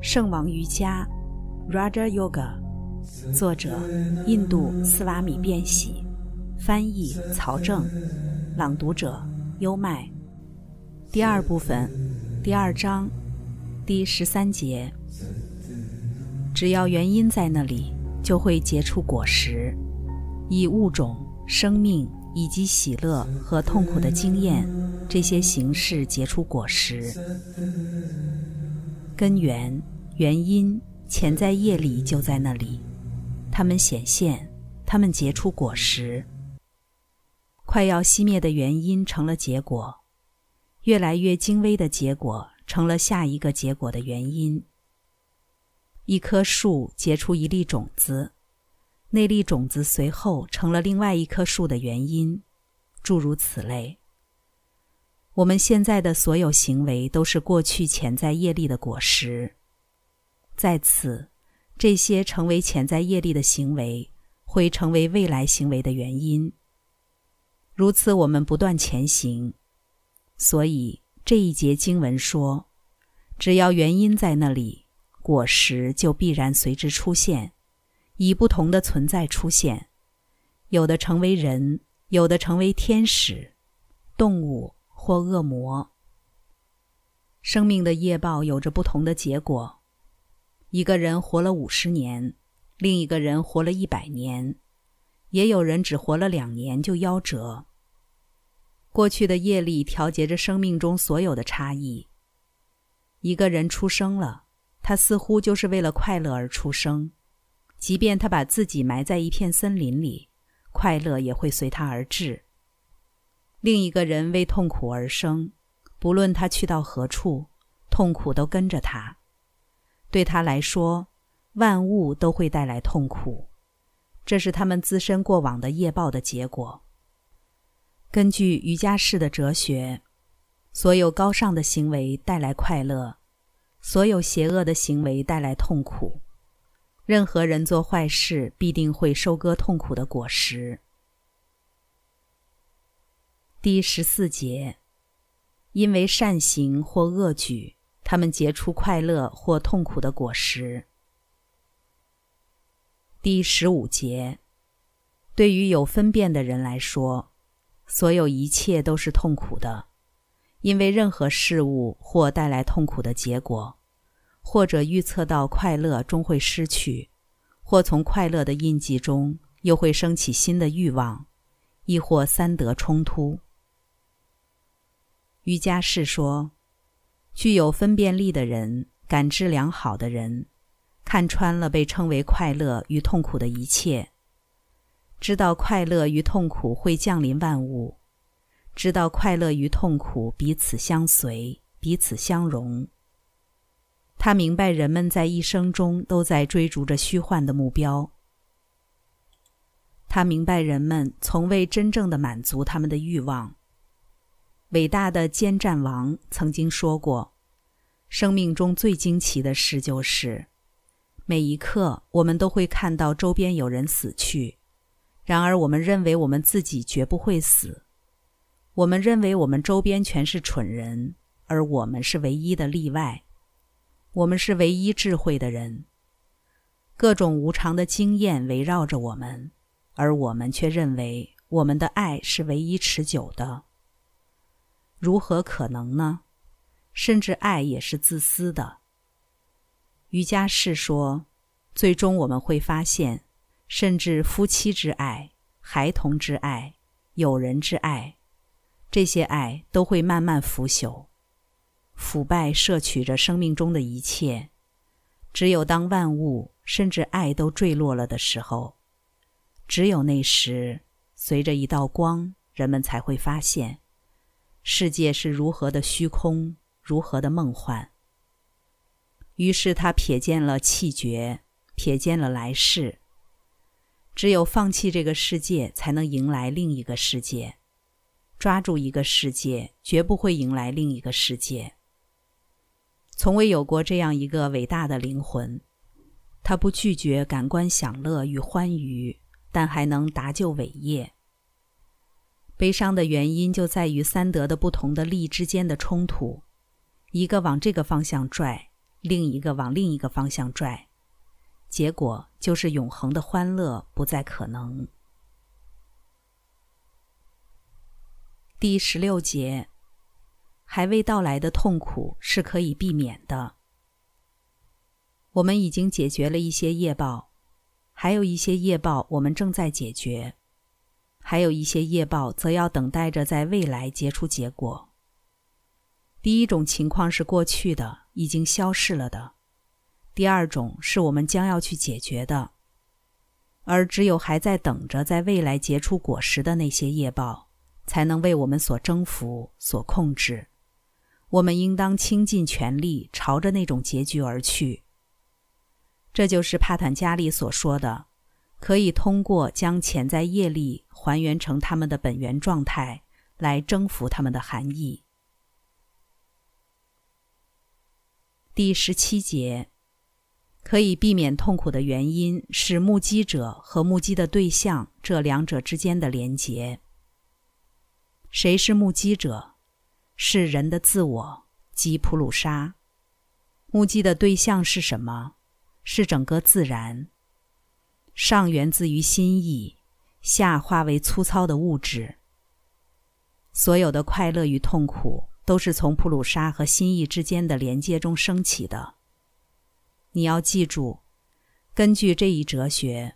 圣王瑜伽 （Raja Yoga），作者印度斯瓦米·变喜，翻译曹正，朗读者优麦。第二部分，第二章，第十三节。只要原因在那里，就会结出果实，以物种、生命以及喜乐和痛苦的经验这些形式结出果实。根源、原因、潜在业力就在那里，它们显现，它们结出果实。快要熄灭的原因成了结果，越来越精微的结果成了下一个结果的原因。一棵树结出一粒种子，那粒种子随后成了另外一棵树的原因，诸如此类。我们现在的所有行为都是过去潜在业力的果实。在此，这些成为潜在业力的行为，会成为未来行为的原因。如此，我们不断前行。所以这一节经文说：只要原因在那里，果实就必然随之出现，以不同的存在出现，有的成为人，有的成为天使、动物。或恶魔。生命的业报有着不同的结果。一个人活了五十年，另一个人活了一百年，也有人只活了两年就夭折。过去的业力调节着生命中所有的差异。一个人出生了，他似乎就是为了快乐而出生，即便他把自己埋在一片森林里，快乐也会随他而至。另一个人为痛苦而生，不论他去到何处，痛苦都跟着他。对他来说，万物都会带来痛苦，这是他们自身过往的业报的结果。根据瑜伽士的哲学，所有高尚的行为带来快乐，所有邪恶的行为带来痛苦。任何人做坏事，必定会收割痛苦的果实。第十四节，因为善行或恶举，他们结出快乐或痛苦的果实。第十五节，对于有分辨的人来说，所有一切都是痛苦的，因为任何事物或带来痛苦的结果，或者预测到快乐终会失去，或从快乐的印记中又会升起新的欲望，亦或三德冲突。瑜伽士说：“具有分辨力的人，感知良好的人，看穿了被称为快乐与痛苦的一切，知道快乐与痛苦会降临万物，知道快乐与痛苦彼此相随，彼此相融。他明白人们在一生中都在追逐着虚幻的目标。他明白人们从未真正的满足他们的欲望。”伟大的坚战王曾经说过：“生命中最惊奇的事就是，每一刻我们都会看到周边有人死去，然而我们认为我们自己绝不会死。我们认为我们周边全是蠢人，而我们是唯一的例外。我们是唯一智慧的人。各种无常的经验围绕着我们，而我们却认为我们的爱是唯一持久的。”如何可能呢？甚至爱也是自私的。瑜伽士说，最终我们会发现，甚至夫妻之爱、孩童之爱、友人之爱，这些爱都会慢慢腐朽、腐败，摄取着生命中的一切。只有当万物甚至爱都坠落了的时候，只有那时，随着一道光，人们才会发现。世界是如何的虚空，如何的梦幻。于是他瞥见了气绝，瞥见了来世。只有放弃这个世界，才能迎来另一个世界。抓住一个世界，绝不会迎来另一个世界。从未有过这样一个伟大的灵魂，他不拒绝感官享乐与欢愉，但还能达就伟业。悲伤的原因就在于三德的不同的力之间的冲突，一个往这个方向拽，另一个往另一个方向拽，结果就是永恒的欢乐不再可能。第十六节，还未到来的痛苦是可以避免的。我们已经解决了一些业报，还有一些业报我们正在解决，还有一些业报则要等待着在未来结出结果。第一种情况是过去的，已经消逝了的；第二种是我们将要去解决的。而只有还在等着在未来结出果实的那些业报，才能为我们所征服、所控制。我们应当倾尽全力朝着那种结局而去。这就是帕坦加利所说的，可以通过将潜在业力还原成他们的本源状态，来征服他们的含义。第十七节，可以避免痛苦的原因是目击者和目击的对象这两者之间的连结。谁是目击者？是人的自我，即普鲁沙。目击的对象是什么？是整个自然。上源自于心意，下化为粗糙的物质。所有的快乐与痛苦。都是从普鲁沙和心意之间的连接中升起的。你要记住，根据这一哲学，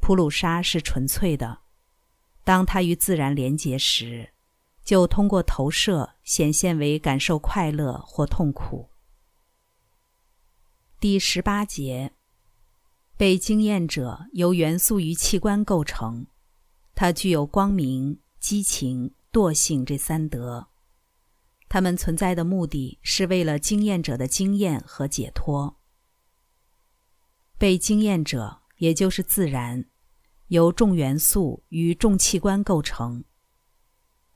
普鲁沙是纯粹的。当它与自然连接时，就通过投射显现为感受快乐或痛苦。第十八节，被经验者由元素与器官构成，它具有光明、激情、惰性这三德。他们存在的目的是为了经验者的经验和解脱。被经验者，也就是自然，由重元素与重器官构成。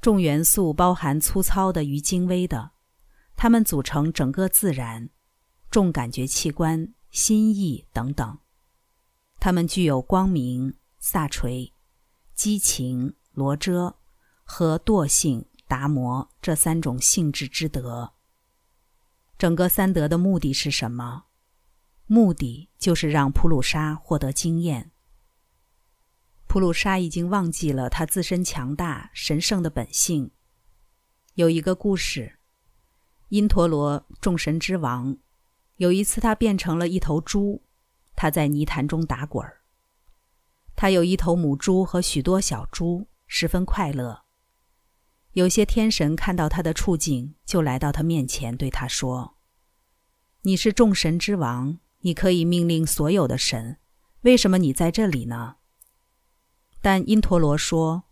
重元素包含粗糙的与精微的，它们组成整个自然。重感觉器官、心意等等，它们具有光明、萨垂、激情、罗遮和惰性。达摩这三种性质之德，整个三德的目的是什么？目的就是让普鲁沙获得经验。普鲁沙已经忘记了他自身强大神圣的本性。有一个故事：因陀罗众神之王，有一次他变成了一头猪，他在泥潭中打滚儿。他有一头母猪和许多小猪，十分快乐。有些天神看到他的处境，就来到他面前，对他说：“你是众神之王，你可以命令所有的神，为什么你在这里呢？”但因陀罗说：“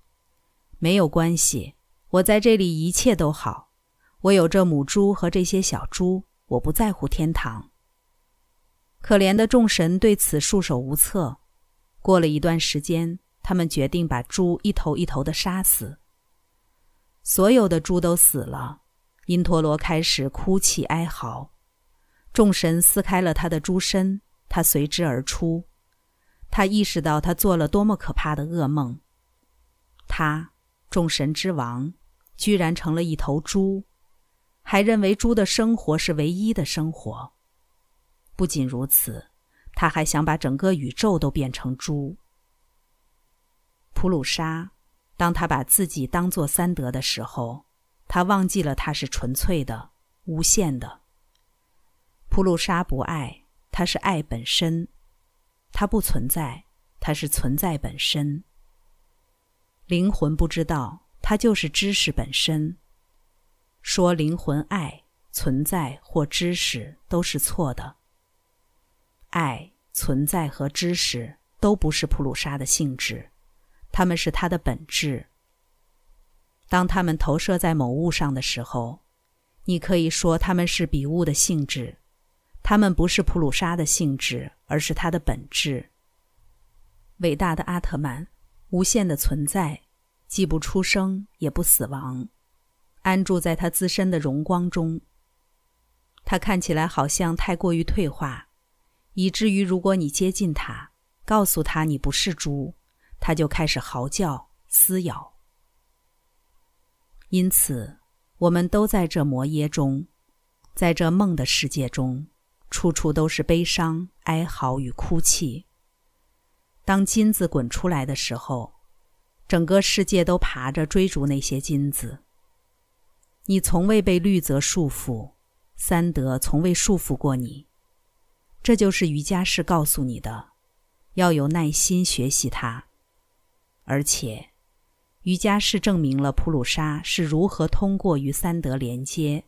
没有关系，我在这里一切都好。我有这母猪和这些小猪，我不在乎天堂。”可怜的众神对此束手无策。过了一段时间，他们决定把猪一头一头的杀死。所有的猪都死了，因陀罗开始哭泣哀嚎。众神撕开了他的猪身，他随之而出。他意识到他做了多么可怕的噩梦。他，众神之王，居然成了一头猪，还认为猪的生活是唯一的生活。不仅如此，他还想把整个宇宙都变成猪。普鲁沙。当他把自己当作三德的时候，他忘记了他是纯粹的、无限的。普鲁沙不爱，他是爱本身；他不存在，他是存在本身。灵魂不知道，他就是知识本身。说灵魂爱、存在或知识都是错的。爱、存在和知识都不是普鲁沙的性质。他们是它的本质。当它们投射在某物上的时候，你可以说它们是比物的性质，它们不是普鲁沙的性质，而是它的本质。伟大的阿特曼，无限的存在，既不出生也不死亡，安住在他自身的荣光中。他看起来好像太过于退化，以至于如果你接近他，告诉他你不是猪。他就开始嚎叫、撕咬。因此，我们都在这魔耶中，在这梦的世界中，处处都是悲伤、哀嚎与哭泣。当金子滚出来的时候，整个世界都爬着追逐那些金子。你从未被律则束缚，三德从未束缚过你。这就是瑜伽士告诉你的，要有耐心学习它。而且，瑜伽士证明了普鲁沙是如何通过与三德连接，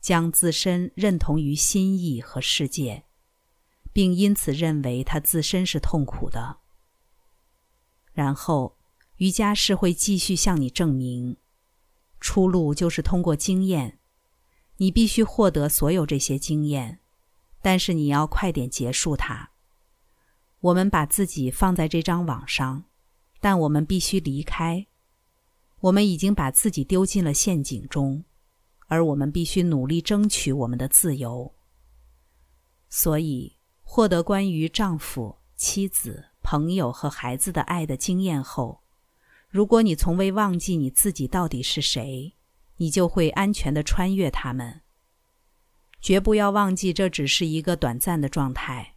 将自身认同于心意和世界，并因此认为他自身是痛苦的。然后，瑜伽士会继续向你证明，出路就是通过经验。你必须获得所有这些经验，但是你要快点结束它。我们把自己放在这张网上，但我们必须离开。我们已经把自己丢进了陷阱中，而我们必须努力争取我们的自由。所以，获得关于丈夫、妻子。朋友和孩子的爱的经验后，如果你从未忘记你自己到底是谁，你就会安全的穿越他们。绝不要忘记，这只是一个短暂的状态。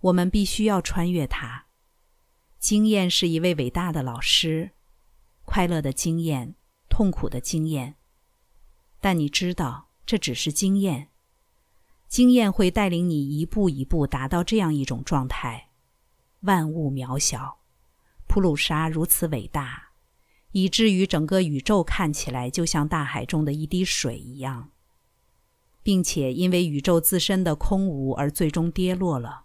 我们必须要穿越它。经验是一位伟大的老师，快乐的经验，痛苦的经验。但你知道，这只是经验。经验会带领你一步一步达到这样一种状态。万物渺小，普鲁沙如此伟大，以至于整个宇宙看起来就像大海中的一滴水一样，并且因为宇宙自身的空无而最终跌落了。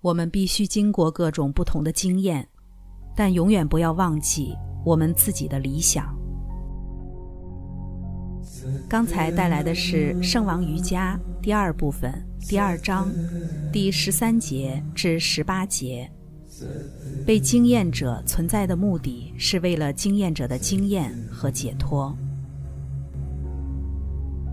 我们必须经过各种不同的经验，但永远不要忘记我们自己的理想。刚才带来的是圣王瑜伽第二部分第二章第十三节至十八节。被经验者存在的目的是为了经验者的经验和解脱。